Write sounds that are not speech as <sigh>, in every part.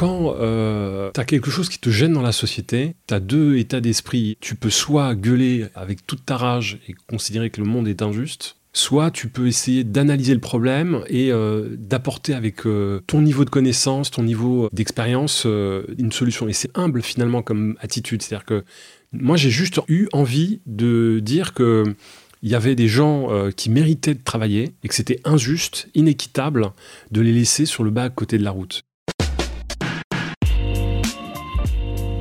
quand euh, tu as quelque chose qui te gêne dans la société, tu as deux états d'esprit. Tu peux soit gueuler avec toute ta rage et considérer que le monde est injuste, soit tu peux essayer d'analyser le problème et euh, d'apporter avec euh, ton niveau de connaissance, ton niveau d'expérience, une solution. Et c'est humble finalement comme attitude. C'est-à-dire que moi, j'ai juste eu envie de dire que il y avait des gens qui méritaient de travailler et que c'était injuste, inéquitable de les laisser sur le bas côté de la route.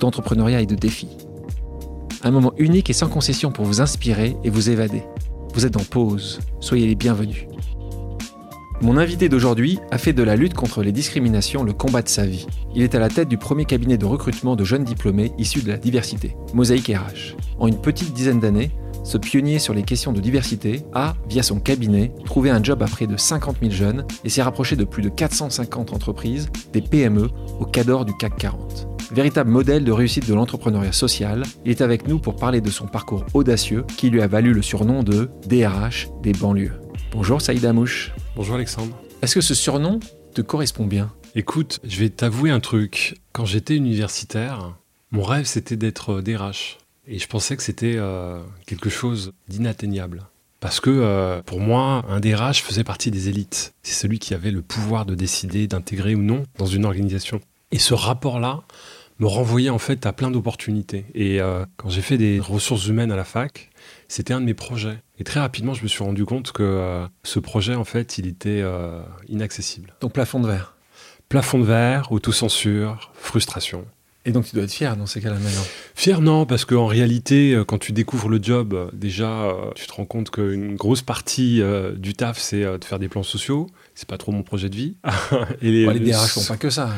d'entrepreneuriat et de défis. Un moment unique et sans concession pour vous inspirer et vous évader. Vous êtes en pause, soyez les bienvenus. Mon invité d'aujourd'hui a fait de la lutte contre les discriminations le combat de sa vie. Il est à la tête du premier cabinet de recrutement de jeunes diplômés issus de la diversité, Mosaïque RH. En une petite dizaine d'années, ce pionnier sur les questions de diversité a, via son cabinet, trouvé un job à près de 50 000 jeunes et s'est rapproché de plus de 450 entreprises, des PME, au cadre du CAC 40 véritable modèle de réussite de l'entrepreneuriat social, il est avec nous pour parler de son parcours audacieux qui lui a valu le surnom de DRH des banlieues. Bonjour Saïd Amouche. Bonjour Alexandre. Est-ce que ce surnom te correspond bien? Écoute, je vais t'avouer un truc. Quand j'étais universitaire, mon rêve c'était d'être DRH. Et je pensais que c'était euh, quelque chose d'inatteignable. Parce que euh, pour moi, un DRH faisait partie des élites. C'est celui qui avait le pouvoir de décider d'intégrer ou non dans une organisation. Et ce rapport-là, me renvoyait en fait à plein d'opportunités. Et euh, quand j'ai fait des ressources humaines à la fac, c'était un de mes projets. Et très rapidement, je me suis rendu compte que euh, ce projet, en fait, il était euh, inaccessible. Donc plafond de verre Plafond de verre, autocensure, frustration. Et donc tu dois être fier dans ces cas-là maintenant Fier non, parce qu'en réalité, quand tu découvres le job, déjà, tu te rends compte qu'une grosse partie du taf, c'est de faire des plans sociaux. C'est pas trop mon projet de vie. <laughs> Et les, les DRH font pas que ça.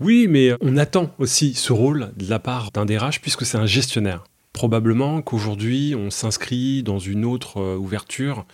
Oui, mais on attend aussi ce rôle de la part d'un DRH puisque c'est un gestionnaire. Probablement qu'aujourd'hui, on s'inscrit dans une autre euh, ouverture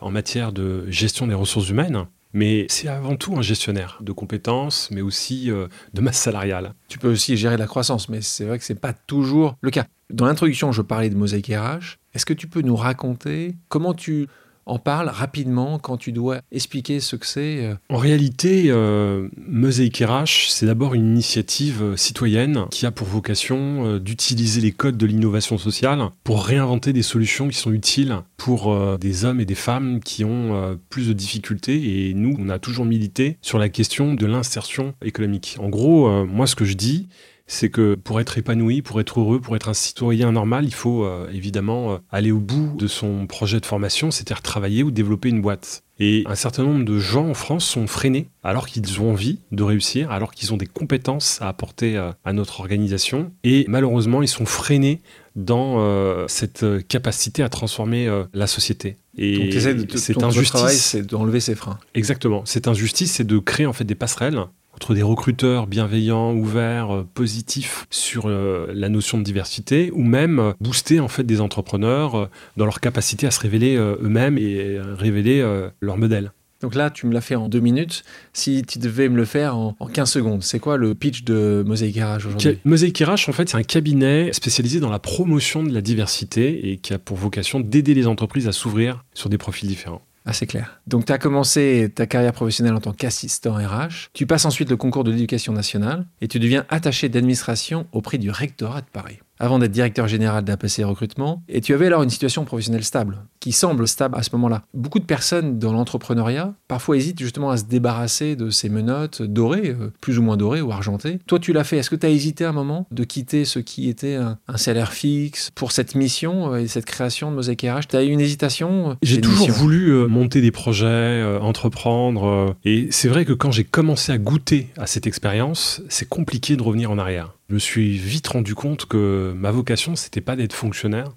en matière de gestion des ressources humaines. Mais c'est avant tout un gestionnaire de compétences, mais aussi euh, de masse salariale. Tu peux aussi gérer la croissance, mais c'est vrai que ce n'est pas toujours le cas. Dans l'introduction, je parlais de mosaïque RH. Est-ce que tu peux nous raconter comment tu en parle rapidement quand tu dois expliquer ce que c'est euh. En réalité, euh, Mosaic RH, c'est d'abord une initiative euh, citoyenne qui a pour vocation euh, d'utiliser les codes de l'innovation sociale pour réinventer des solutions qui sont utiles pour des hommes et des femmes qui ont plus de difficultés. Et nous, on a toujours milité sur la question de l'insertion économique. En gros, moi, ce que je dis, c'est que pour être épanoui, pour être heureux, pour être un citoyen normal, il faut euh, évidemment euh, aller au bout de son projet de formation, c'est-à-dire travailler ou développer une boîte. Et un certain nombre de gens en France sont freinés alors qu'ils ont envie de réussir, alors qu'ils ont des compétences à apporter euh, à notre organisation. Et malheureusement, ils sont freinés dans cette capacité à transformer la société. Et Donc, de c'est injustice. c'est d'enlever ces freins. Exactement. Cette injustice, c'est de créer en fait des passerelles entre des recruteurs bienveillants, ouverts, euh, positifs sur euh, la notion de diversité, ou même euh, booster en fait des entrepreneurs dans leur capacité à se révéler eux-mêmes et révéler leur modèle. Donc là, tu me l'as fait en deux minutes. Si tu devais me le faire en, 15 secondes, c'est quoi le pitch de Mosaic RH aujourd'hui? Mosaic RH, en fait, c'est un cabinet spécialisé dans la promotion de la diversité et qui a pour vocation d'aider les entreprises à s'ouvrir sur des profils différents. Ah, c'est clair. Donc, tu as commencé ta carrière professionnelle en tant qu'assistant RH. Tu passes ensuite le concours de l'éducation nationale et tu deviens attaché d'administration auprès du rectorat de Paris avant d'être directeur général d'APC Recrutement. Et tu avais alors une situation professionnelle stable, qui semble stable à ce moment-là. Beaucoup de personnes dans l'entrepreneuriat parfois hésitent justement à se débarrasser de ces menottes dorées, euh, plus ou moins dorées ou argentées. Toi, tu l'as fait. Est-ce que tu as hésité un moment de quitter ce qui était un, salaire fixe pour cette mission euh, et cette création de Mosaic RH Tu as eu une hésitation euh, J'ai toujours voulu monter des projets, entreprendre. et c'est vrai que quand j'ai commencé à goûter à cette expérience, c'est compliqué de revenir en arrière. Je me suis vite rendu compte que ma vocation, c'était pas d'être fonctionnaire,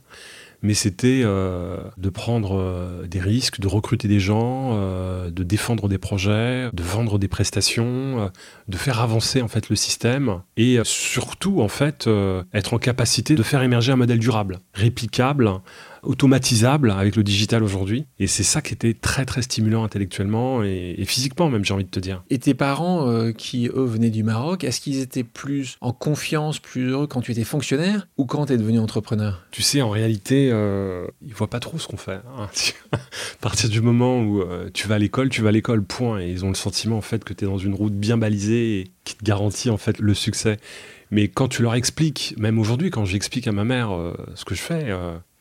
mais c'était euh, de prendre euh, des risques, de recruter des gens, euh, de défendre des projets, de vendre des prestations, de faire avancer en fait le système et surtout en fait être en capacité de faire émerger un modèle durable, réplicable, automatisable avec le digital aujourd'hui. Et c'est ça qui était très très stimulant intellectuellement et, physiquement même, j'ai envie de te dire. Et tes parents euh, qui, eux, venaient du Maroc, est-ce qu'ils étaient plus en confiance, plus heureux quand tu étais fonctionnaire ou quand tu es devenu entrepreneur? Tu sais, en réalité, euh, ils voient pas trop ce qu'on fait. Hein. <laughs> à partir du moment où euh, tu vas à l'école, tu vas à l'école, point. Et ils ont le sentiment en fait que tu es dans une route bien balisée qui te garantit en fait le succès. Mais quand tu leur expliques, même aujourd'hui, quand j'explique à ma mère euh, ce que je fais,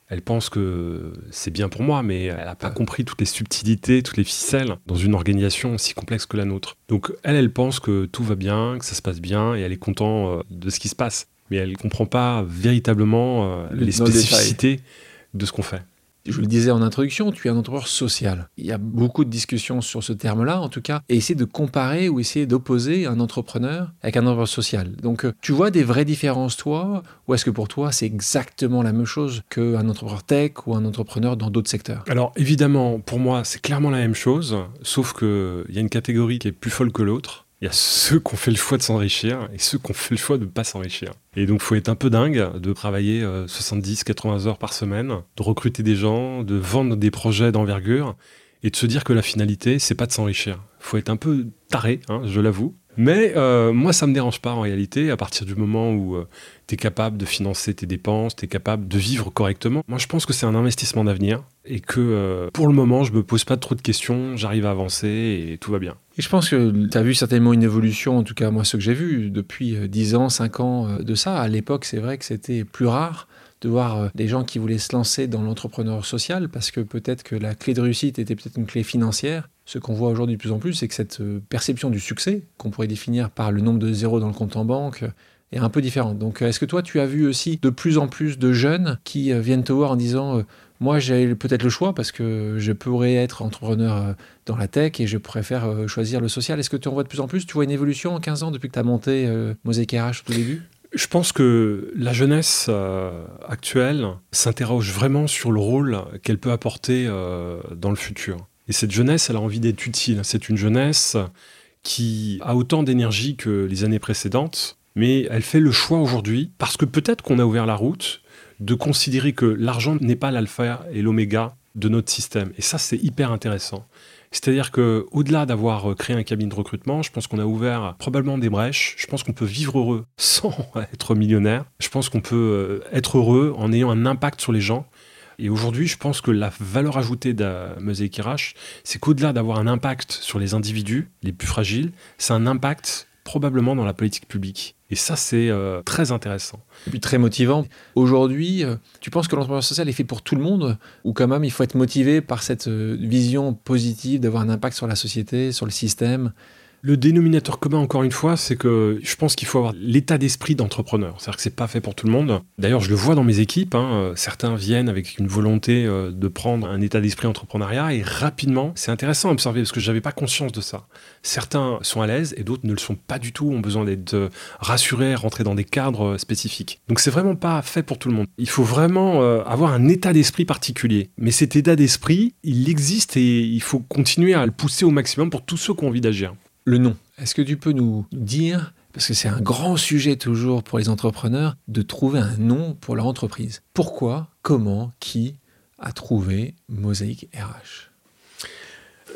elle pense que c'est bien pour moi, mais elle n'a pas compris toutes les subtilités, toutes les ficelles dans une organisation aussi complexe que la nôtre. Donc elle, elle pense que tout va bien, que ça se passe bien, et elle est contente euh, de ce qui se passe. Mais elle ne comprend pas véritablement euh, les spécificités de ce qu'on fait je le disais en introduction, tu es un entrepreneur social. Il y a beaucoup de discussions sur ce terme-là, en tout cas, et essayer de comparer ou essayer d'opposer un entrepreneur avec un entrepreneur social. Donc, euh, tu vois des vraies différences, toi, ou est-ce que pour toi, c'est exactement la même chose qu'un entrepreneur tech ou un entrepreneur dans d'autres secteurs? Alors, évidemment, pour moi, c'est clairement la même chose, sauf qu'il y a une catégorie qui est plus folle que l'autre. Il y a ceux qui ont fait le choix de s'enrichir et ceux qui ont fait le choix de ne pas s'enrichir. Et donc, faut être un peu dingue de travailler 70-80 euh, heures par semaine, de recruter des gens, de vendre des projets d'envergure et de se dire que la finalité, c'est pas de s'enrichir. Faut être un peu taré, hein, je l'avoue. Mais euh, moi, ça me dérange pas en réalité, à partir du moment où euh, tu es capable de financer tes dépenses, tu es capable de vivre correctement. Moi, je pense que c'est un investissement d'avenir et que pour le moment, je me pose pas trop de questions, j'arrive à avancer et tout va bien. Et je pense que tu as vu certainement une évolution, en tout cas moi ce que j'ai vu depuis 10 euh, ans, 5 ans euh, de ça. À l'époque, c'est vrai que c'était plus rare de voir euh, des gens qui voulaient se lancer dans l'entrepreneur social parce que peut-être que la clé de réussite était peut-être une clé financière. Ce qu'on voit aujourd'hui de plus en plus, c'est que cette perception du succès, qu'on pourrait définir par le nombre de zéros dans le compte en banque, est un peu différente. Donc est-ce que toi, tu as vu aussi de plus en plus de jeunes qui viennent te voir en disant moi, j'ai peut-être le choix parce que je pourrais être entrepreneur euh, dans la tech et je préfère euh, choisir le social. Est-ce que tu en vois de plus en plus? Tu vois une évolution en 15 ans depuis que tu as monté euh, Mosaic RH au tout début? Je pense que la jeunesse actuelle s'interroge vraiment sur le rôle qu'elle peut apporter dans le futur. Et cette jeunesse, elle a envie d'être utile. C'est une jeunesse qui a autant d'énergie que les années précédentes, mais elle fait le choix aujourd'hui parce que peut-être qu'on a ouvert la route, de considérer que l'argent n'est pas l'alpha et l'oméga de notre système. Et ça, c'est hyper intéressant. C'est-à-dire que, au-delà d'avoir créé un cabinet de recrutement, je pense qu'on a ouvert probablement des brèches. Je pense qu'on peut vivre heureux <laughs> sans être millionnaire. Je pense qu'on peut euh, être heureux en ayant un impact sur les gens. Et aujourd'hui, je pense que la valeur ajoutée de Mosaic RH, c'est qu'au-delà d'avoir un impact sur les individus les plus fragiles, c'est un impact probablement dans la politique publique. Et ça, c'est euh, très intéressant. Et puis très motivant. Aujourd'hui, euh, tu penses que l'entrepreneuriat social est fait pour tout le monde Ou quand même, il faut être motivé par cette euh, vision positive d'avoir un impact sur la société, sur le système? Le dénominateur commun, encore une fois, c'est que je pense qu'il faut avoir l'état d'esprit d'entrepreneur. C'est-à-dire que c'est pas fait pour tout le monde. D'ailleurs, je le vois dans mes équipes. Hein, certains viennent avec une volonté euh, de prendre un état d'esprit entrepreneuriat et rapidement, c'est intéressant à observer parce que je n'avais pas conscience de ça. Certains sont à l'aise et d'autres ne le sont pas du tout, ont besoin d'être euh, rassurés, rentrer dans des cadres euh, spécifiques. Donc c'est vraiment pas fait pour tout le monde. Il faut vraiment avoir un état d'esprit particulier. Mais cet état d'esprit, il existe et il faut continuer à le pousser au maximum pour tous ceux qui ont envie d'agir le nom. Est-ce que tu peux nous dire, parce que c'est un grand sujet toujours pour les entrepreneurs, de trouver un nom pour leur entreprise? Pourquoi, comment, qui a trouvé Mosaïque RH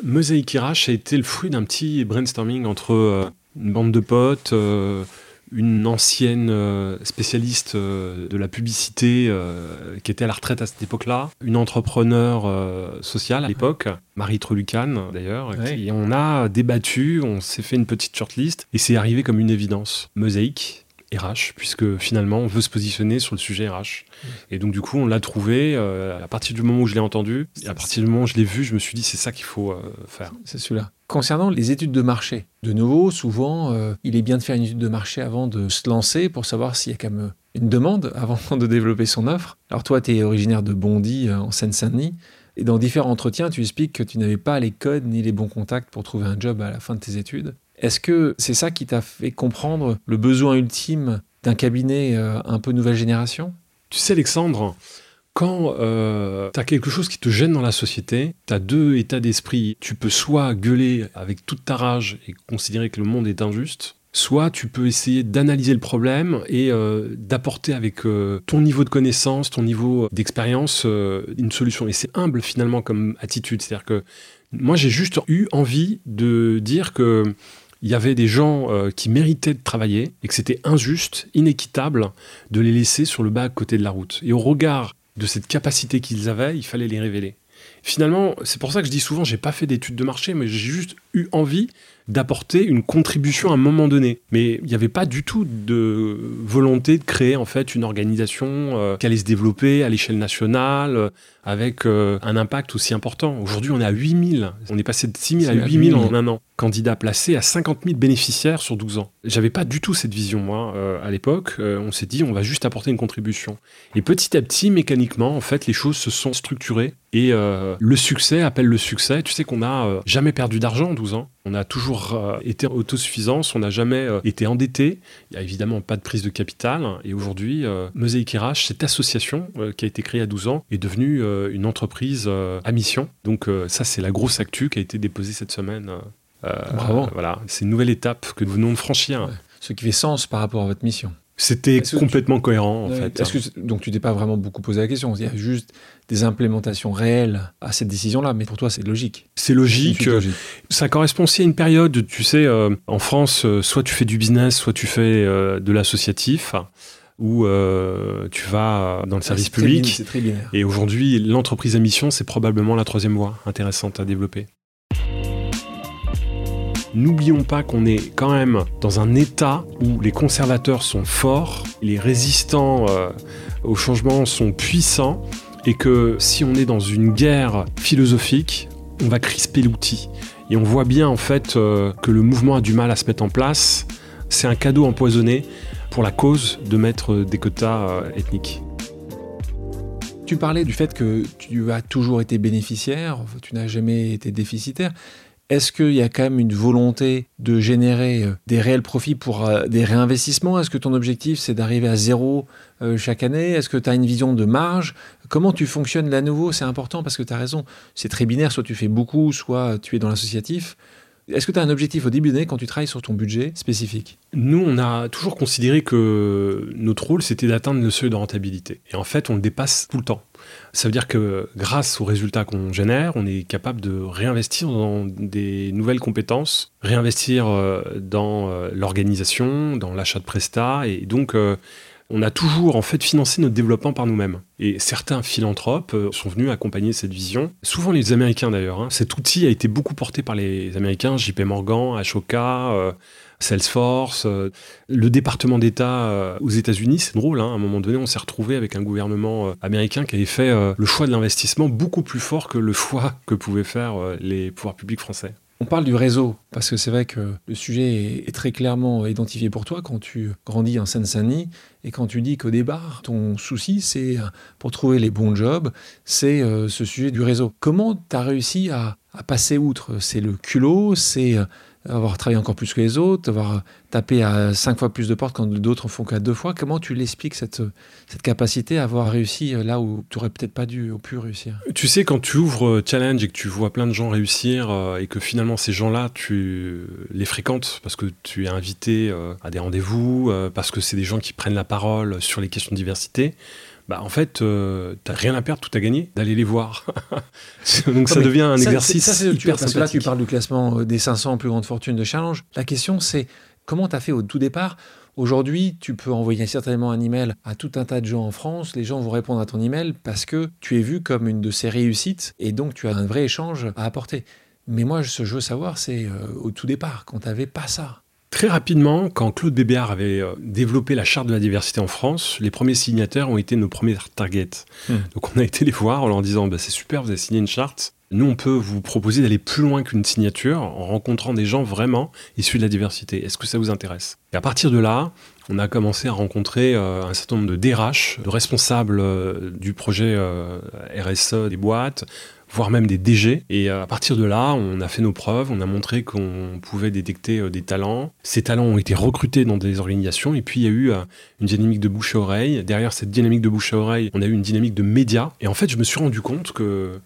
Mosaïque RH a été le fruit d'un petit brainstorming entre euh, une bande de potes, euh, une ancienne euh, spécialiste euh, de la publicité euh, qui était à la retraite à cette époque-là, une entrepreneur sociale à l'époque, Marie Trelucan d'ailleurs, et on a débattu, on s'est fait une petite shortlist et c'est arrivé comme une évidence. Mosaïque, RH, puisque finalement on veut se positionner sur le sujet RH. Et donc du coup on l'a trouvé à partir du moment où je l'ai entendu, et à partir du moment où je l'ai vu, je me suis dit c'est ça qu'il faut faire. C'est celui-là. Concernant les études de marché, de nouveau, souvent, euh, il est bien de faire une étude de marché avant de se lancer pour savoir s'il y a quand même une demande <laughs> avant de développer son offre. Alors toi, tu es originaire de Bondy, euh, en Seine-Saint-Denis. Et dans différents entretiens, tu expliques que tu n'avais pas les codes ni les bons contacts pour trouver un job à la fin de tes études. Est-ce que c'est ça qui t'a fait comprendre le besoin ultime d'un cabinet euh, un peu nouvelle génération? Tu sais, Alexandre, Quand euh, tu as quelque chose qui te gêne dans la société, tu as deux états d'esprit. Tu peux soit gueuler avec toute ta rage et considérer que le monde est injuste, soit tu peux essayer d'analyser le problème et euh, d'apporter avec euh, ton niveau de connaissance, ton niveau d'expérience, euh, une solution. Et c'est humble finalement comme attitude. C'est-à-dire que moi j'ai juste eu envie de dire que il y avait des gens qui méritaient de travailler et que c'était injuste, inéquitable de les laisser sur le bas côté de la route. Et au regard de cette capacité qu'ils avaient, il fallait les révéler. Finalement, c'est pour ça que je dis souvent, j'ai pas fait d'études de marché, mais j'ai juste eu envie d'apporter une contribution à un moment donné. Mais il n'y avait pas du tout de volonté de créer en fait une organisation euh, qui allait se développer à l'échelle nationale euh, avec euh, un impact aussi important. Aujourd'hui, on est à 8000. On est passé de 6000 à 8000 en un an. Candidats placés à 50 000 bénéficiaires sur 12 ans. J'avais pas du tout cette vision, moi, à l'époque. on s'est dit, on va juste apporter une contribution. Et petit à petit, mécaniquement, en fait, les choses se sont structurées. Et le succès appelle le succès. Tu sais qu'on n'a jamais perdu d'argent en 12 ans. On a toujours euh, été autosuffisance, on n'a jamais euh, été endetté. Il n'y a évidemment pas de prise de capital. Et aujourd'hui, euh, Mosaic RH, cette association qui a été créée à 12 ans, est devenue une entreprise à mission. Donc ça, c'est la grosse actu qui a été déposée cette semaine. Bravo. Voilà, c'est une nouvelle étape que nous venons de franchir. Ce qui fait sens par rapport à votre mission. C'était complètement cohérent, en fait. Que, donc, tu t'es pas vraiment beaucoup posé la question. Il y a juste des implémentations réelles à cette décision-là, mais pour toi, c'est logique. C'est logique. Ça correspond aussi à une période, tu sais, euh, en France, euh, soit tu fais du business, soit tu fais euh, de l'associatif ou tu vas dans le service public. Très binaire. Et aujourd'hui, l'entreprise à mission, c'est probablement la troisième voie intéressante à développer. N'oublions pas qu'on est quand même dans un état où les conservateurs sont forts, les résistants euh, au changement sont puissants, et que si on est dans une guerre philosophique, on va crisper l'outil. Et on voit bien en fait euh, que le mouvement a du mal à se mettre en place. C'est un cadeau empoisonné pour la cause de mettre des quotas euh, ethniques. Tu parlais du fait que tu as toujours été bénéficiaire, tu n'as jamais été déficitaire. Est-ce qu'il y a quand même une volonté de générer euh, des réels profits pour euh, des réinvestissements? Est-ce que ton objectif, c'est d'arriver à zéro euh, chaque année? Est-ce que tu as une vision de marge? Comment tu fonctionnes là nouveau? C'est important parce que tu as raison. C'est très binaire, soit tu fais beaucoup, soit tu es dans l'associatif. Est-ce que tu as un objectif au début d'année quand tu travailles sur ton budget spécifique? Nous, on a toujours considéré que notre rôle, c'était d'atteindre le seuil de rentabilité. Et en fait, on le dépasse tout le temps. Ça veut dire que grâce aux résultats qu'on génère, on est capable de réinvestir dans des nouvelles compétences, réinvestir euh, dans euh, l'organisation, dans l'achat de prestats. Et donc, euh, on a toujours en fait financé notre développement par nous-mêmes. Et certains philanthropes sont venus accompagner cette vision, souvent les Américains d'ailleurs. Hein. Cet outil a été beaucoup porté par les Américains, JP Morgan, Ashoka, Salesforce, euh, le département d'État aux États-Unis. C'est drôle, hein. à un moment donné, on s'est retrouvé avec un gouvernement américain qui avait fait le choix de l'investissement beaucoup plus fort que le choix que pouvaient faire les pouvoirs publics français. On parle du réseau, parce que c'est vrai que le sujet est très clairement identifié pour toi quand tu grandis en Seine-Saint-Denis et quand tu dis qu'au départ, ton souci, c'est pour trouver les bons jobs, c'est euh, ce sujet du réseau. Comment tu as réussi à, à passer outre? C'est le culot, c'est avoir travaillé encore plus que les autres, avoir tapé à cinq fois plus de portes quand d'autres font qu'à deux fois. Comment tu l'expliques cette, cette capacité à avoir réussi là où tu aurais peut-être pas dû ou pu réussir? Tu sais, quand tu ouvres euh, Challenge et que tu vois plein de gens réussir euh, et que finalement ces gens-là, tu les fréquentes parce que tu es invité euh, à des rendez-vous, parce que c'est des gens qui prennent la parole sur les questions de diversité bah en fait, tu euh, t'as rien à perdre, tout à gagner, d'aller les voir. <laughs> Donc ça devient un exercice ça, hyper parce que là, tu parles du classement euh, des 500 plus grandes fortunes de Challenge. La question, c'est comment tu as fait au tout départ? Aujourd'hui, tu peux envoyer certainement un email à tout un tas de gens en France. Les gens vont répondre à ton email parce que tu es vu comme une de ces réussites et donc tu as un vrai échange à apporter. Mais moi, ce que je veux savoir, c'est euh, au tout départ, quand tu n'avais pas ça. Très rapidement, quand Claude Bébéard avait euh, développé la charte de la diversité en France, les premiers signataires ont été nos premiers targets. Hmm. Donc on a été les voir en leur disant bah, c'est super, vous avez signé une charte. Nous, on peut vous proposer d'aller plus loin qu'une signature en rencontrant des gens vraiment issus de la diversité. Est-ce que ça vous intéresse? Et à partir de là, on a commencé à rencontrer euh, un certain nombre de DRH, de responsables euh, du projet RSE des boîtes, voire même des DG. Et à partir de là, on a fait nos preuves, on a montré qu'on pouvait détecter des talents. Ces talents ont été recrutés dans des organisations et puis il y a eu une dynamique de bouche à oreille. Derrière cette dynamique de bouche à oreille, on a eu une dynamique de médias. Et en fait, je me suis rendu compte que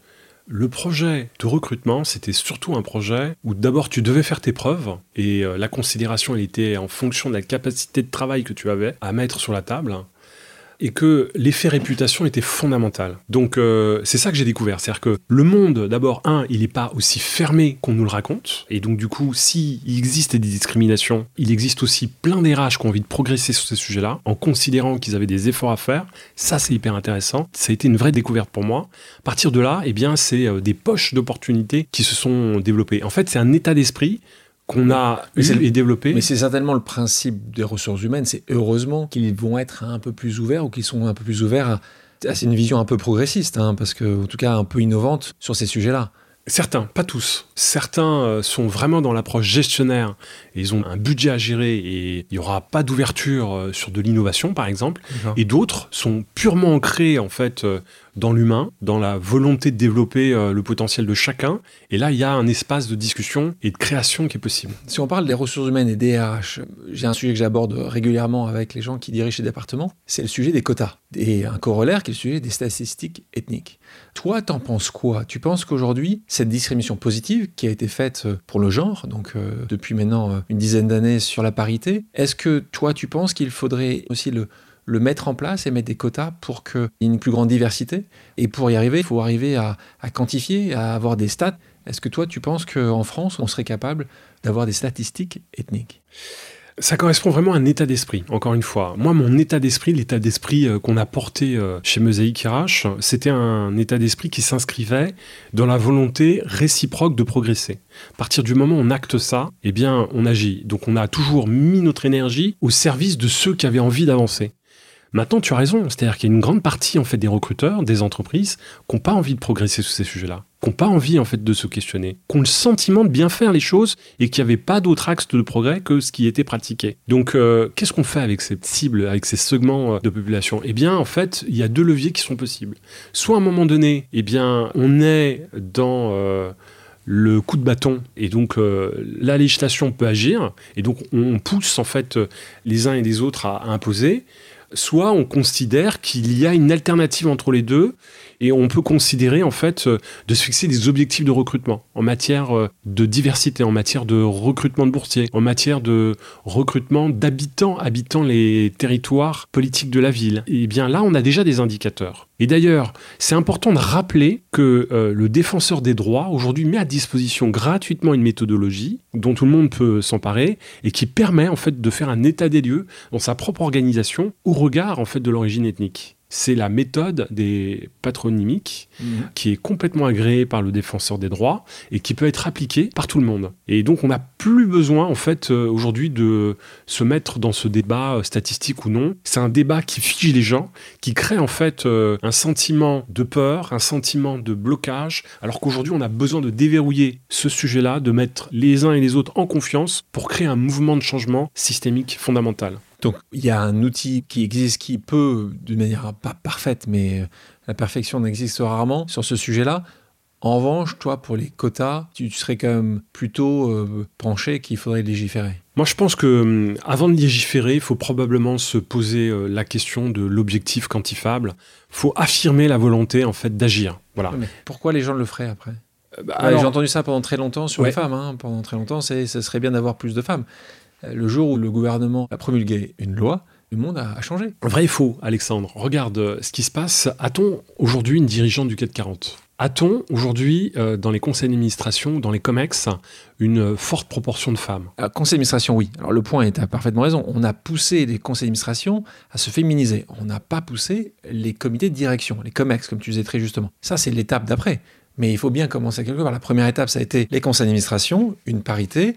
le projet de recrutement, c'était surtout un projet où d'abord tu devais faire tes preuves et euh, la considération, elle était en fonction de la capacité de travail que tu avais à mettre sur la table et que l'effet réputation était fondamental. Donc euh, c'est ça que j'ai découvert, c'est-à-dire que le monde, d'abord, un, il n'est pas aussi fermé qu'on nous le raconte, et donc du coup, s'il existe des discriminations, il existe aussi plein d'RH qui ont envie de progresser sur ces sujets-là, en considérant qu'ils avaient des efforts à faire. Ça, c'est hyper intéressant. Ça a été une vraie découverte pour moi. À partir de là, eh bien, c'est euh, des poches d'opportunités qui se sont développées. En fait, c'est un état d'esprit qu'on a et développé. Mais c'est certainement le principe des ressources humaines, c'est heureusement qu'ils vont être un peu plus ouverts ou qu'ils sont un peu plus ouverts à, c'est une vision un peu progressiste, hein, parce que en tout cas un peu innovante sur ces sujets-là. Certains, pas tous. Certains euh, sont vraiment dans l'approche gestionnaire. Et ils ont un budget à gérer et il n'y aura pas d'ouverture euh, sur de l'innovation, par exemple. Et d'autres sont purement ancrés, en fait, euh, dans l'humain, dans la volonté de développer le potentiel de chacun. Et là, il y a un espace de discussion et de création qui est possible. Si on parle des ressources humaines et des RH, j'ai un sujet que j'aborde régulièrement avec les gens qui dirigent ces départements, c'est le sujet des quotas. Et un corollaire qui est le sujet des statistiques ethniques. Toi, t'en penses quoi? Tu penses qu'aujourd'hui, cette discrimination positive qui a été faite euh, pour le genre, donc euh, depuis maintenant euh, une dizaine d'années sur la parité, est-ce que toi, tu penses qu'il faudrait aussi le, mettre en place et mettre des quotas pour qu'il y ait une plus grande diversité? Et pour y arriver, il faut arriver à quantifier, à avoir des stats. Est-ce que toi, tu penses qu'en France, on serait capable d'avoir des statistiques ethniques? Ça correspond vraiment à un état d'esprit, encore une fois. Moi, mon état d'esprit, l'état d'esprit euh, qu'on a porté euh, chez Mosaïque RH, c'était un état d'esprit qui s'inscrivait dans la volonté réciproque de progresser. À partir du moment où on acte ça, eh bien, on agit. Donc, on a toujours mis notre énergie au service de ceux qui avaient envie d'avancer. Maintenant, tu as raison, c'est-à-dire qu'il y a une grande partie en fait des recruteurs, des entreprises, qui n'ont pas envie de progresser sur ces sujets-là, qui n'ont pas envie en fait de se questionner, qui ont le sentiment de bien faire les choses et qu'il n'y avait pas d'autre axe de progrès que ce qui était pratiqué. Donc, euh, qu'est-ce qu'on fait avec cette cible, avec ces segments euh, de population? Eh bien, en fait, il y a deux leviers qui sont possibles. Soit à un moment donné, eh bien, on est dans euh, le coup de bâton et donc la législation peut agir et donc on pousse en fait les uns et les autres à imposer soit on considère qu'il y a une alternative entre les deux et on peut considérer en fait euh, de se fixer des objectifs de recrutement en matière euh, de diversité, en matière de recrutement de boursiers, en matière de recrutement d'habitants habitant les territoires politiques de la ville. Et bien là, on a déjà des indicateurs. Et d'ailleurs, c'est important de rappeler que euh, le défenseur des droits aujourd'hui met à disposition gratuitement une méthodologie dont tout le monde peut s'emparer et qui permet en fait de faire un état des lieux dans sa propre organisation au regard en fait de l'origine ethnique c'est la méthode des patronymiques mhm. qui est complètement agréée par le défenseur des droits et qui peut être appliquée par tout le monde. Et donc on n'a plus besoin en fait euh, aujourd'hui de se mettre dans ce débat euh, statistique ou non. C'est un débat qui fige les gens, qui crée en fait euh, un sentiment de peur, un sentiment de blocage, alors qu'aujourd'hui on a besoin de déverrouiller ce sujet-là, de mettre les uns et les autres en confiance pour créer un mouvement de changement systémique fondamental. Donc il y a un outil qui existe qui peut, d'une manière pas parfaite, mais euh, la perfection n'existe rarement sur ce sujet-là. En revanche, toi, pour les quotas, tu, serais quand même plutôt euh, penché qu'il faudrait légiférer. Moi, je pense que hum, avant de légiférer, il faut probablement se poser euh, la question de l'objectif quantifiable. Il faut affirmer la volonté en fait d'agir. Voilà. pourquoi les gens le feraient après? Bah, J'ai entendu ça pendant très longtemps sur les femmes. Hein. Pendant très longtemps, ce serait bien d'avoir plus de femmes. Euh, le jour où le gouvernement a promulgué une loi, le monde a, changé. Vrai et faux, Alexandre. Regarde euh, ce qui se passe. A-t-on aujourd'hui une dirigeante du CAC 40 a-t-on aujourd'hui, euh, dans les conseils d'administration, dans les COMEX, une forte proportion de femmes? Conseil d'administration, oui. Alors le point est à parfaitement raison. On a poussé les conseils d'administration à se féminiser. On n'a pas poussé les comités de direction, les COMEX, comme tu disais très justement. Ça, c'est l'étape d'après. Mais il faut bien commencer quelque part. La première étape, ça a été les conseils d'administration, une parité.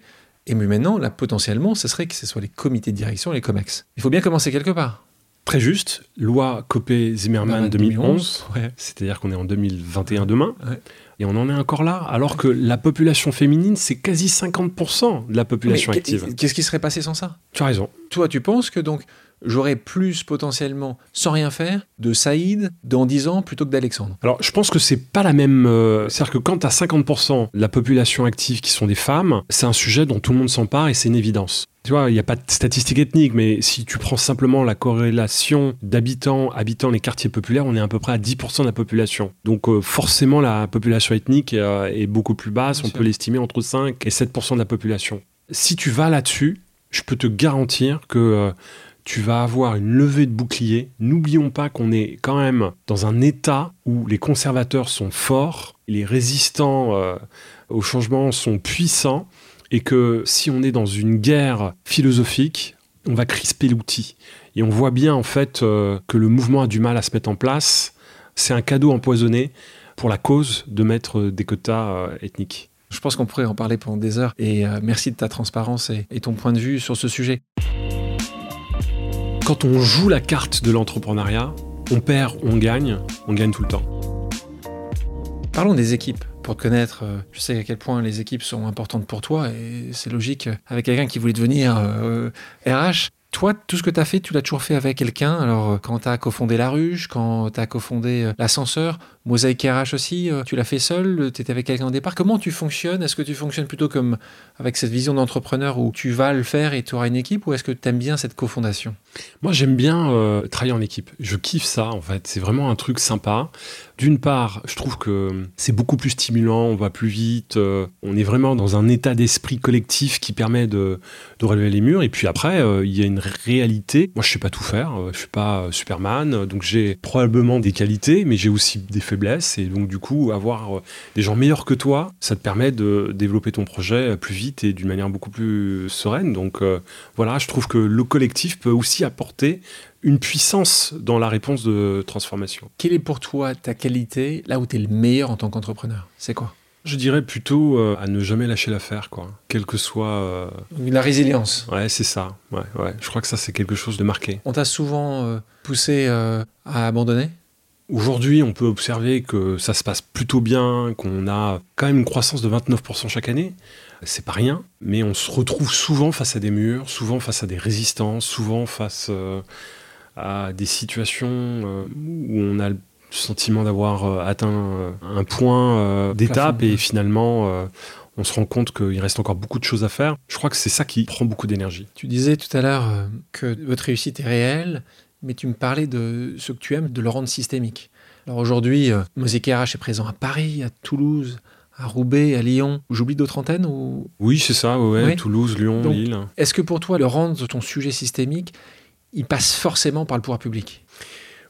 Et maintenant, là, potentiellement, ce serait que ce soit les comités de direction et les COMEX. Il faut bien commencer quelque part. Très juste, loi Copé-Zimmermann 2011, ouais. c'est-à-dire qu'on est en 2021 demain, Ouais. et on en est encore là, alors que la population féminine, c'est quasi 50% de la population Mais active. Qu'est-ce qui serait passé sans ça? Tu as raison. Toi, tu penses que donc j'aurais plus potentiellement, sans rien faire, de Saïd dans 10 ans plutôt que d'Alexandre Alors, je pense que c'est pas la même. euh, C'est-à-dire que quand tu as 50% de la population active qui sont des femmes, c'est un sujet dont tout le monde s'empare et c'est une évidence. Tu vois, il n'y a pas de statistiques ethniques, mais si tu prends simplement la corrélation d'habitants habitant les quartiers populaires, on est à peu près à 10% de la population. Donc, euh, forcément, la population ethnique euh, est beaucoup plus basse. Bien on sûr. peut l'estimer entre 5 et 7% de la population. Si tu vas là-dessus, je peux te garantir que. Tu vas avoir une levée de bouclier. N'oublions pas qu'on est quand même dans un état où les conservateurs sont forts, les résistants euh, au changement sont puissants, et que si on est dans une guerre philosophique, on va crisper l'outil. Et on voit bien en fait euh, que le mouvement a du mal à se mettre en place. C'est un cadeau empoisonné pour la cause de mettre des quotas euh, ethniques. Je pense qu'on pourrait en parler pendant des heures. Et euh, merci de ta transparence et ton point de vue sur ce sujet. Quand on joue la carte de l'entrepreneuriat, on perd, on gagne, on gagne tout le temps. Parlons des équipes. Pour te connaître, euh, je sais à quel point les équipes sont importantes pour toi et c'est logique euh, avec quelqu'un qui voulait devenir euh, RH. Toi, tout ce que tu as fait, tu l'as toujours fait avec quelqu'un? Alors, euh, quand tu as cofondé La Ruche, quand tu as cofondé euh, l'ascenseur, Mosaïque RH aussi, euh, tu l'as fait seul, tu étais avec quelqu'un au départ? Comment tu fonctionnes? Est-ce que tu fonctionnes plutôt comme avec cette vision d'entrepreneur où tu vas le faire et tu auras une équipe ou est-ce que tu aimes bien cette cofondation? Moi, j'aime bien travailler en équipe. Je kiffe ça, en fait. C'est vraiment un truc sympa. D'une part, je trouve que c'est beaucoup plus stimulant, on va plus vite, on est vraiment dans un état d'esprit collectif qui permet de, relever les murs. Et puis après, il y a une réalité. Moi, je sais pas tout faire, euh, je suis pas euh, Superman, euh, donc j'ai probablement des qualités, mais j'ai aussi des faiblesses. Et donc, du coup, avoir des gens meilleurs que toi, ça te permet de développer ton projet plus vite et d'une manière beaucoup plus sereine. Donc, voilà, je trouve que le collectif peut aussi apporter une puissance dans la réponse de transformation. Quelle est pour toi ta qualité là où tu es le meilleur en tant qu'entrepreneur? C'est quoi? Je dirais plutôt euh, à ne jamais lâcher l'affaire, quoi. Quel que soit. euh, La résilience. Ouais, c'est ça. Ouais, ouais. Je crois que ça, c'est quelque chose de marqué. On t'a souvent euh, poussé à abandonner? Aujourd'hui, on peut observer que ça se passe plutôt bien, qu'on a quand même une croissance de 29% chaque année. C'est pas rien, mais on se retrouve souvent face à des murs, souvent face à des résistances, souvent face à des situations où on a le sentiment d'avoir euh, atteint euh, un point euh, d'étape et finalement on se rend compte qu'il reste encore beaucoup de choses à faire. Je crois que c'est ça qui prend beaucoup d'énergie. Tu disais tout à l'heure que votre réussite est réelle, mais tu me parlais de ce que tu aimes, de le rendre systémique. Alors aujourd'hui, Mosaic RH est présent à Paris, à Toulouse, à Roubaix, à Lyon. J'oublie d'autres antennes ou? Oui, c'est ça, ouais. Toulouse, Lyon, Donc, Lille. est-ce que pour toi, le rendre ton sujet systémique, il passe forcément par le pouvoir public?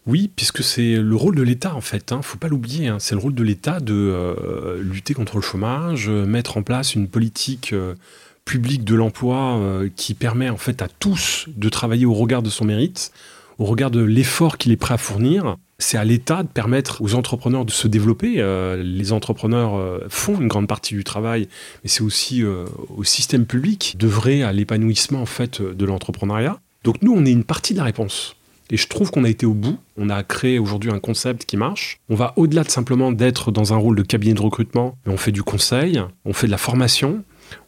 Oui, puisque c'est le rôle de l'État en fait. Hein, faut pas l'oublier. hein. C'est le rôle de l'État de euh, lutter contre le chômage, euh, mettre en place une politique euh, publique de l'emploi qui permet en fait à tous de travailler au regard de son mérite, au regard de l'effort qu'il est prêt à fournir. C'est à l'État de permettre aux entrepreneurs de se développer. Les entrepreneurs font une grande partie du travail, mais c'est aussi au système public d'œuvrer à l'épanouissement en fait de l'entrepreneuriat. Donc nous, on est une partie de la réponse. Et je trouve qu'on a été au bout. On a créé aujourd'hui un concept qui marche. On va au-delà de simplement d'être dans un rôle de cabinet de recrutement, mais on fait du conseil, on fait de la formation,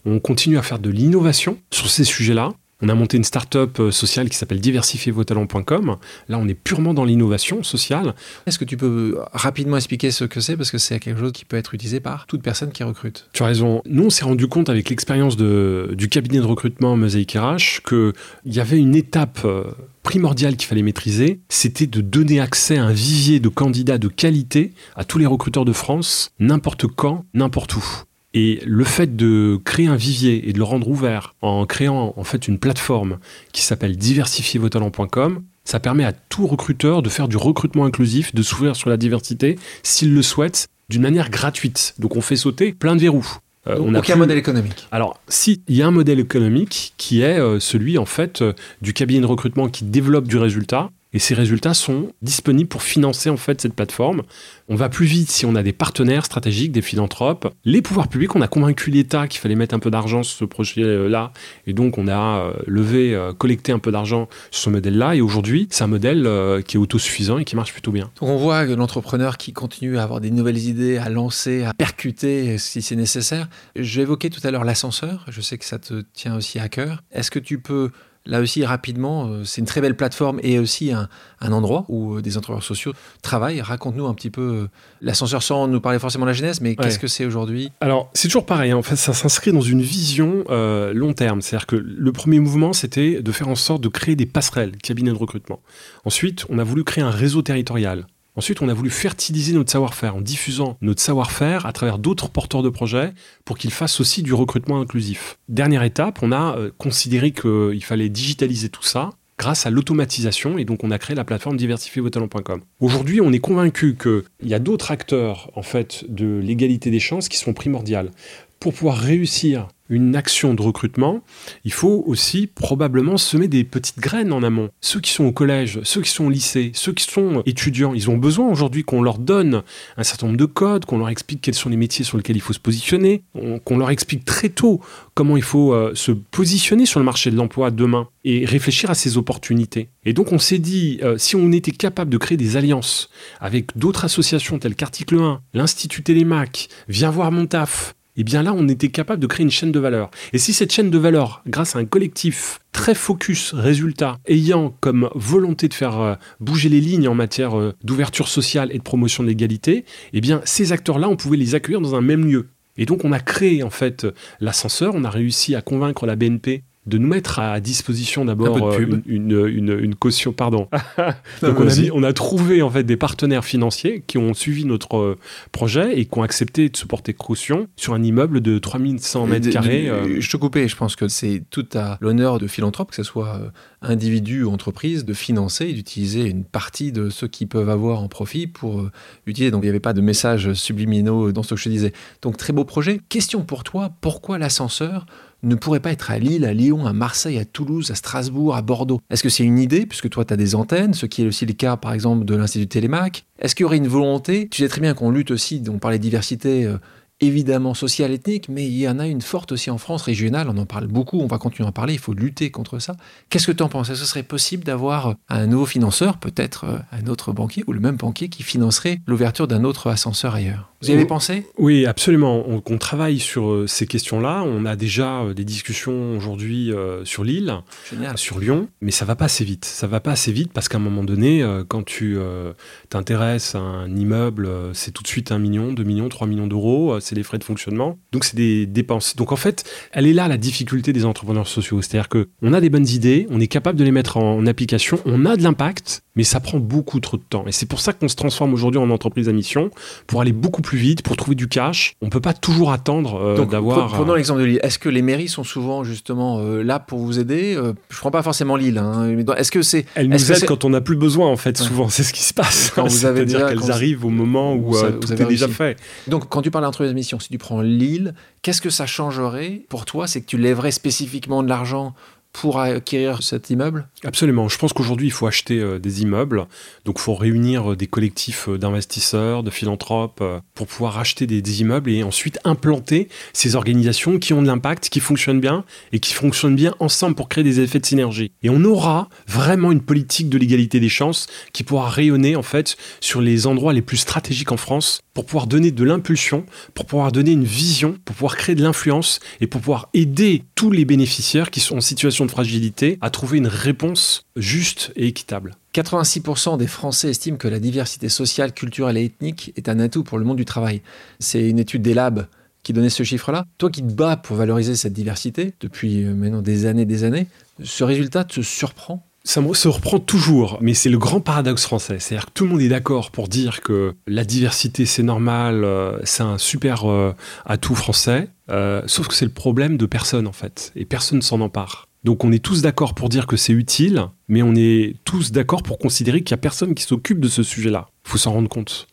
on continue à faire de l'innovation sur ces sujets-là. On a monté une start-up euh, sociale qui s'appelle diversifiervostalents.com. Là, on est purement dans l'innovation sociale. Est-ce que tu peux rapidement expliquer ce que c'est? Parce que c'est quelque chose qui peut être utilisé par toute personne qui recrute. Tu as raison. Nous, on s'est rendu compte avec l'expérience du cabinet de recrutement Mosaic RH qu'il y avait une étape euh, primordiale qu'il fallait maîtriser. C'était de donner accès à un vivier de candidats de qualité à tous les recruteurs de France, n'importe quand, n'importe où. Et le fait de créer un vivier et de le rendre ouvert en créant en fait une plateforme qui s'appelle diversifiervostalents.com, ça permet à tout recruteur de faire du recrutement inclusif, de s'ouvrir sur la diversité s'il le souhaite d'une manière gratuite. Donc on fait sauter plein de verrous. Euh, Donc, on a aucun plus- modèle économique. alors, si, il y a un modèle économique qui est euh, celui, en fait, euh, du cabinet de recrutement qui développe du résultat Et ces résultats sont disponibles pour financer en fait cette plateforme. On va plus vite si on a des partenaires stratégiques, des philanthropes. Les pouvoirs publics, on a convaincu l'État qu'il fallait mettre un peu d'argent sur ce projet-là. Et donc, on a euh, levé, euh, collecté un peu d'argent sur ce modèle-là. Et aujourd'hui, c'est un modèle euh, qui est autosuffisant et qui marche plutôt bien. Donc, on voit l'entrepreneur qui continue à avoir des nouvelles idées, à lancer, à percuter si c'est nécessaire. Évoqué tout à l'heure l'ascenseur. Je sais que ça te tient aussi à cœur. Est-ce que tu peux Là aussi, rapidement, euh, c'est une très belle plateforme et aussi un, endroit où euh, des entrepreneurs sociaux travaillent. Raconte-nous un petit peu euh, l'ascenseur sans nous parler forcément de la genèse, mais qu'est-ce que c'est aujourd'hui? Alors, c'est toujours pareil. Hein. En fait, ça s'inscrit dans une vision long terme. C'est-à-dire que le premier mouvement, c'était de faire en sorte de créer des passerelles, cabinets de recrutement. Ensuite, on a voulu créer un réseau territorial. Ensuite, on a voulu fertiliser notre savoir-faire en diffusant notre savoir-faire à travers d'autres porteurs de projets pour qu'ils fassent aussi du recrutement inclusif. Dernière étape, on a euh, considéré qu'il fallait digitaliser tout ça grâce à l'automatisation et donc on a créé la plateforme diversifiervostalents.com. Aujourd'hui, on est convaincu qu'il y a d'autres acteurs en fait de l'égalité des chances qui sont primordiales pour pouvoir réussir une action de recrutement, il faut aussi probablement semer des petites graines en amont. Ceux qui sont au collège, ceux qui sont au lycée, ceux qui sont étudiants, ils ont besoin aujourd'hui qu'on leur donne un certain nombre de codes, qu'on leur explique quels sont les métiers sur lesquels il faut se positionner, qu'on leur explique très tôt comment il faut euh, se positionner sur le marché de l'emploi demain et réfléchir à ces opportunités. Et donc on s'est dit, euh, si on était capable de créer des alliances avec d'autres associations telles qu'Article 1, l'Institut Télémac, Viens voir mon taf, eh bien là, on était capable de créer une chaîne de valeur. Et si cette chaîne de valeur, grâce à un collectif très focus résultat, ayant comme volonté de faire euh, bouger les lignes en matière euh, d'ouverture sociale et de promotion de l'égalité, eh bien ces acteurs-là, on pouvait les accueillir dans un même lieu. Et donc on a créé en fait l'ascenseur, on a réussi à convaincre la BNP de nous mettre à disposition d'abord euh, une, une, caution, pardon. <laughs> Donc on a, on a, trouvé en fait des partenaires financiers qui ont suivi notre euh, projet et qui ont accepté de se porter caution sur un immeuble de 3100 mètres carrés. Euh. Je te coupais, je pense que c'est tout à l'honneur de philanthrope, que ce soit individu ou entreprise, de financer et d'utiliser une partie de ce qu'ils peuvent avoir en profit pour utiliser. Donc il n'y avait pas de messages subliminaux dans ce que je te disais. Donc très beau projet. Question pour toi, pourquoi l'ascenseur ne pourrait pas être à Lille, à Lyon, à Marseille, à Toulouse, à Strasbourg, à Bordeaux. Est-ce que c'est une idée, puisque toi tu as des antennes, ce qui est aussi le cas par exemple de l'Institut Télémac Est-ce qu'il y aurait une volonté? Tu sais très bien qu'on lutte aussi, on parlait de diversité euh, évidemment sociale, ethnique, mais il y en a une forte aussi en France, régionale, on en parle beaucoup, on va continuer à en parler, il faut lutter contre ça. Qu'est-ce que tu en penses? Est-ce que ce serait possible d'avoir un nouveau financeur, peut-être euh, un autre banquier, ou le même banquier qui financerait l'ouverture d'un autre ascenseur ailleurs? Vous y avez pensé? Oui, absolument. On, travaille sur euh, ces questions-là. On a déjà euh, des discussions aujourd'hui sur l'île, sur Lyon, mais ça va pas assez vite. Ça va pas assez vite parce qu'à un moment donné, quand tu t'intéresses à un immeuble, c'est tout de suite un million, deux millions, trois millions d'euros c'est des frais de fonctionnement. Donc c'est des dépenses. Donc en fait, elle est là la difficulté des entrepreneurs sociaux. C'est-à-dire que on a des bonnes idées, on est capable de les mettre en application, on a de l'impact, mais ça prend beaucoup trop de temps. Et c'est pour ça qu'on se transforme aujourd'hui en entreprise à mission, pour aller beaucoup plus vite, pour trouver du cash. On ne peut pas toujours attendre euh, d'avoir... Prenons euh, l'exemple de Lille. Est-ce que les mairies sont souvent justement euh, là pour vous aider? Je ne prends pas forcément Lille. Hein, est-ce que c'est... Elles nous aident quand on n'a plus besoin, en fait, souvent. C'est ce qui se passe. <laughs> C'est-à-dire qu'elles arrivent au moment où tout est déjà fait. Donc quand tu parles d'entreprise si tu prends Lille, qu'est-ce que ça changerait pour toi? C'est que tu lèverais spécifiquement de l'argent pour acquérir cet immeuble? Absolument. Je pense qu'aujourd'hui, il faut acheter euh, des immeubles. Donc, il faut réunir euh, des collectifs euh, d'investisseurs, de philanthropes, pour pouvoir acheter des, immeubles et ensuite implanter ces organisations qui ont de l'impact, qui fonctionnent bien et qui fonctionnent bien ensemble pour créer des effets de synergie. Et on aura vraiment une politique de l'égalité des chances qui pourra rayonner, en fait, sur les endroits les plus stratégiques en France pour pouvoir donner de l'impulsion, pour pouvoir donner une vision, pour pouvoir créer de l'influence et pour pouvoir aider tous les bénéficiaires qui sont en situation de fragilité à trouver une réponse juste et équitable. 86% des Français estiment que la diversité sociale, culturelle et ethnique est un atout pour le monde du travail. C'est une étude des labs qui donnait ce chiffre-là. Toi qui te bats pour valoriser cette diversité depuis euh, maintenant des années, des années, ce résultat te surprend? Ça se reprend toujours, mais c'est le grand paradoxe français. C'est-à-dire que tout le monde est d'accord pour dire que la diversité, c'est normal, euh, c'est un super euh, atout français, euh, sauf que c'est le problème de personne, en fait, et personne ne s'en empare. Donc on est tous d'accord pour dire que c'est utile, mais on est tous d'accord pour considérer qu'il n'y a personne qui s'occupe de ce sujet-là. Il faut s'en rendre compte.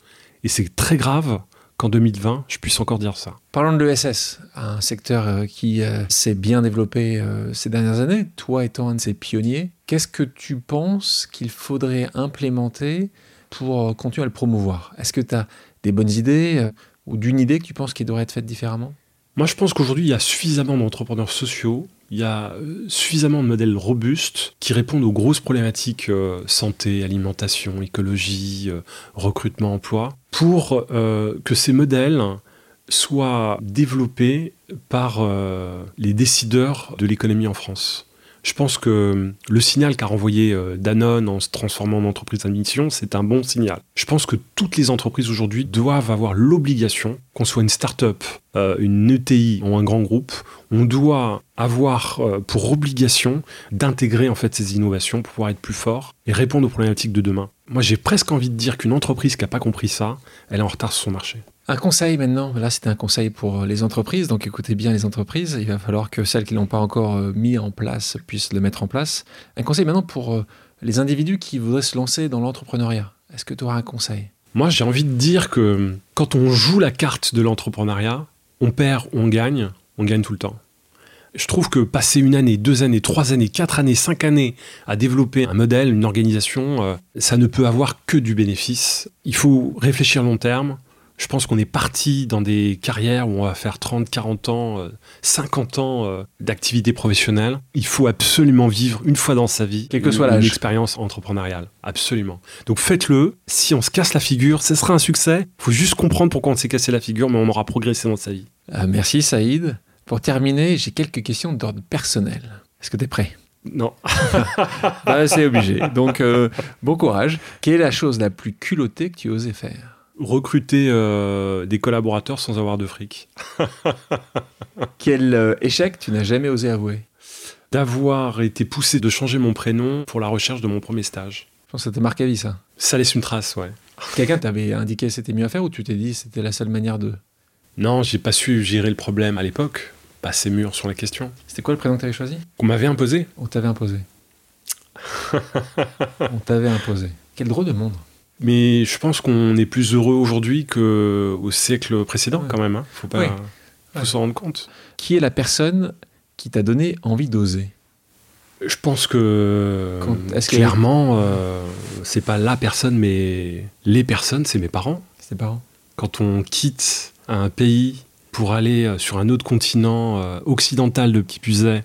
Et c'est très grave qu'en 2020, je puisse encore dire ça. Parlons de l'ESS, un secteur euh, qui euh, s'est bien développé euh, ces dernières années, toi étant un de ses pionniers. Qu'est-ce que tu penses qu'il faudrait implémenter pour continuer à le promouvoir? Est-ce que tu as des bonnes idées ou d'une idée que tu penses qui devrait être faite différemment? Moi, je pense qu'aujourd'hui, il y a suffisamment d'entrepreneurs sociaux il y a suffisamment de modèles robustes qui répondent aux grosses problématiques santé, alimentation, écologie, recrutement, emploi, pour que ces modèles soit développé par euh, les décideurs de l'économie en France. Je pense que le signal qu'a renvoyé euh, Danone en se transformant en entreprise à mission, c'est un bon signal. Je pense que toutes les entreprises aujourd'hui doivent avoir l'obligation, qu'on soit une start-up, euh, une ETI ou un grand groupe, on doit avoir pour obligation d'intégrer en fait ces innovations pour pouvoir être plus fort et répondre aux problématiques de demain. Moi, j'ai presque envie de dire qu'une entreprise qui n'a pas compris ça, elle est en retard sur son marché. Un conseil maintenant, là c'était un conseil pour les entreprises, donc écoutez bien les entreprises, il va falloir que celles qui ne l'ont pas encore euh, mis en place puissent le mettre en place. Un conseil maintenant pour euh, les individus qui voudraient se lancer dans l'entrepreneuriat. Est-ce que tu auras un conseil? Moi j'ai envie de dire que quand on joue la carte de l'entrepreneuriat, on perd, on gagne, on gagne tout le temps. Je trouve que passer une année, deux années, trois années, quatre années, cinq années à développer un modèle, une organisation, euh, ça ne peut avoir que du bénéfice. Il faut réfléchir long terme, je pense qu'on est parti dans des carrières où on va faire 30, 40 ans, 50 euh, ans euh, d'activité professionnelle. Il faut absolument vivre une fois dans sa vie, quelle que soit une expérience entrepreneuriale. Absolument. Donc faites-le. Si on se casse la figure, ce sera un succès. Il faut juste comprendre pourquoi on s'est cassé la figure, mais on aura progressé dans sa vie. Euh, merci Saïd. Pour terminer, j'ai quelques questions d'ordre personnel. Est-ce que tu es prêt? Non. <laughs> Ah, c'est obligé. Donc, bon courage. Quelle est la chose la plus culottée que tu osé faire? Recruter euh, des collaborateurs sans avoir de fric. <laughs> Quel euh, échec tu n'as jamais osé avouer? D'avoir été poussé de changer mon prénom pour la recherche de mon premier stage. Je pense que ça t'a marqué à vie, ça. Ça laisse une trace, ouais. Quelqu'un t'avait indiqué que c'était mieux à faire ou tu t'es dit que c'était la seule manière de... Non, j'ai pas su gérer le problème à l'époque. Pas assez mûr sur la question. C'était quoi le prénom que t'avais choisi? Qu'on m'avait imposé. On t'avait imposé. <laughs> On t'avait imposé. Quel drôle de monde. Mais je pense qu'on est plus heureux aujourd'hui qu'au siècle précédent, quand même. Hein. Faut pas faut s'en rendre compte. Qui est la personne qui t'a donné envie d'oser? Je pense que clairement, euh, c'est pas la personne, mais les personnes, c'est mes parents. C'est parents. Quand on quitte un pays pour aller euh, sur un autre continent euh, occidental de qui plus est,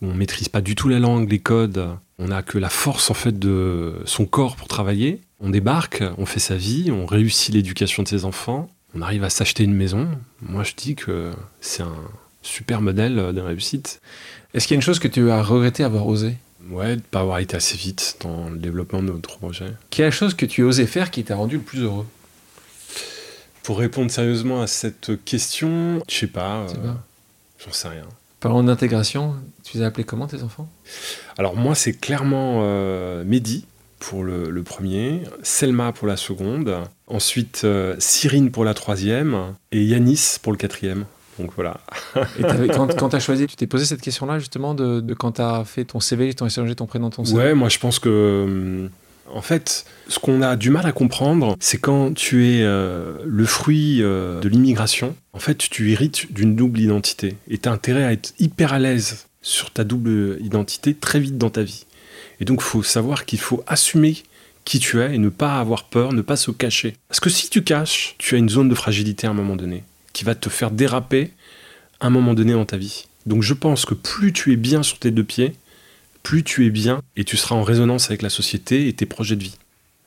où on maîtrise pas du tout la langue, les codes, on n'a que la force en fait de son corps pour travailler on débarque, on fait sa vie, on réussit l'éducation de ses enfants, on arrive à s'acheter une maison. Moi, je dis que c'est un super modèle de réussite. Est-ce qu'il y a une chose que tu as regretté avoir osé? Ouais, de ne pas avoir été assez vite dans le développement de notre projet. Quelle est la chose que tu as osé faire qui t'a rendu le plus heureux? Pour répondre sérieusement à cette question, je sais pas. Euh, j'en sais rien. Parlons d'intégration, tu les as appelés comment tes enfants? Alors moi, c'est clairement euh, Mehdi, pour le, premier, Selma pour la seconde, ensuite euh, Cyrine pour la troisième et Yanis pour le quatrième. Donc voilà. et <laughs> quand, quand tu as choisi, tu t'es posé cette question-là justement de, quand tu as fait ton CV, tu as échangé ton prénom, ton CV Ouais, moi je pense que. Hum, en fait, ce qu'on a du mal à comprendre, c'est quand tu es euh, le fruit euh, de l'immigration, en fait, tu hérites d'une double identité. Et tu as intérêt à être hyper à l'aise sur ta double identité très vite dans ta vie. Et donc, il faut savoir qu'il faut assumer qui tu es et ne pas avoir peur, ne pas se cacher. Parce que si tu caches, tu as une zone de fragilité à un moment donné qui va te faire déraper à un moment donné dans ta vie. Donc je pense que plus tu es bien sur tes deux pieds, plus tu es bien et tu seras en résonance avec la société et tes projets de vie.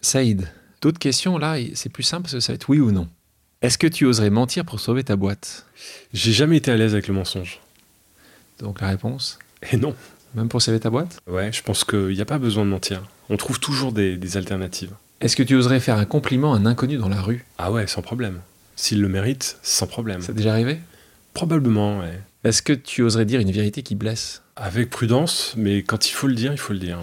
Saïd, d'autres questions là, c'est plus simple parce que ça va être oui ou non. Est-ce que tu oserais mentir pour sauver ta boîte? J'ai jamais été à l'aise avec le mensonge. Donc la réponse? Et non. Même pour sauver ta boîte Ouais, je pense qu'il n'y a pas besoin de mentir. On trouve toujours des, alternatives. Est-ce que tu oserais faire un compliment à un inconnu dans la rue? Ah ouais, sans problème. S'il le mérite, sans problème. Ça déjà arrivé? Probablement, ouais. Est-ce que tu oserais dire une vérité qui blesse? Avec prudence, mais quand il faut le dire, il faut le dire.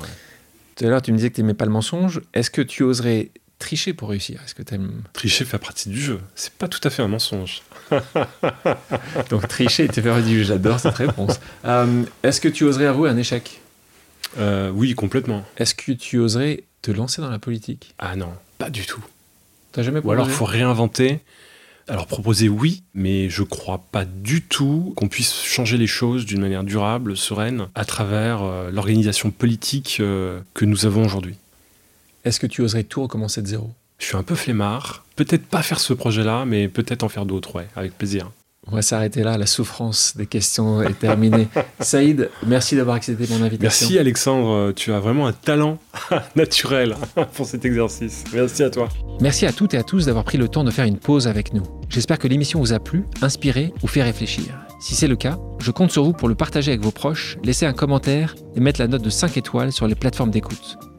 Tout à l'heure, tu me disais que tu n'aimais pas le mensonge. Est-ce que tu oserais tricher pour réussir Est-ce que aimes... Tricher fait partie du jeu. C'est pas tout à fait un mensonge. <laughs> Donc tricher était faire du jeu. J'adore cette réponse. Euh, est-ce que tu oserais avouer un échec? Euh, Oui, complètement. Est-ce que tu oserais te lancer dans la politique? Ah non, pas du tout. T'as jamais Ou alors, faut réinventer Alors proposer oui, mais je crois pas du tout qu'on puisse changer les choses d'une manière durable, sereine, à travers euh, l'organisation politique que nous avons aujourd'hui. Est-ce que tu oserais tout recommencer de zéro? Je suis un peu flemmard. Peut-être pas faire ce projet-là, mais peut-être en faire d'autres, ouais, avec plaisir. On va s'arrêter là, la souffrance des questions est terminée. <laughs> Saïd, merci d'avoir accepté mon invitation. Merci Alexandre, tu as vraiment un talent <laughs> naturel <laughs> pour cet exercice. Merci à toi. Merci à toutes et à tous d'avoir pris le temps de faire une pause avec nous. J'espère que l'émission vous a plu, inspiré ou fait réfléchir. Si c'est le cas, je compte sur vous pour le partager avec vos proches, laisser un commentaire et mettre la note de 5 étoiles sur les plateformes d'écoute.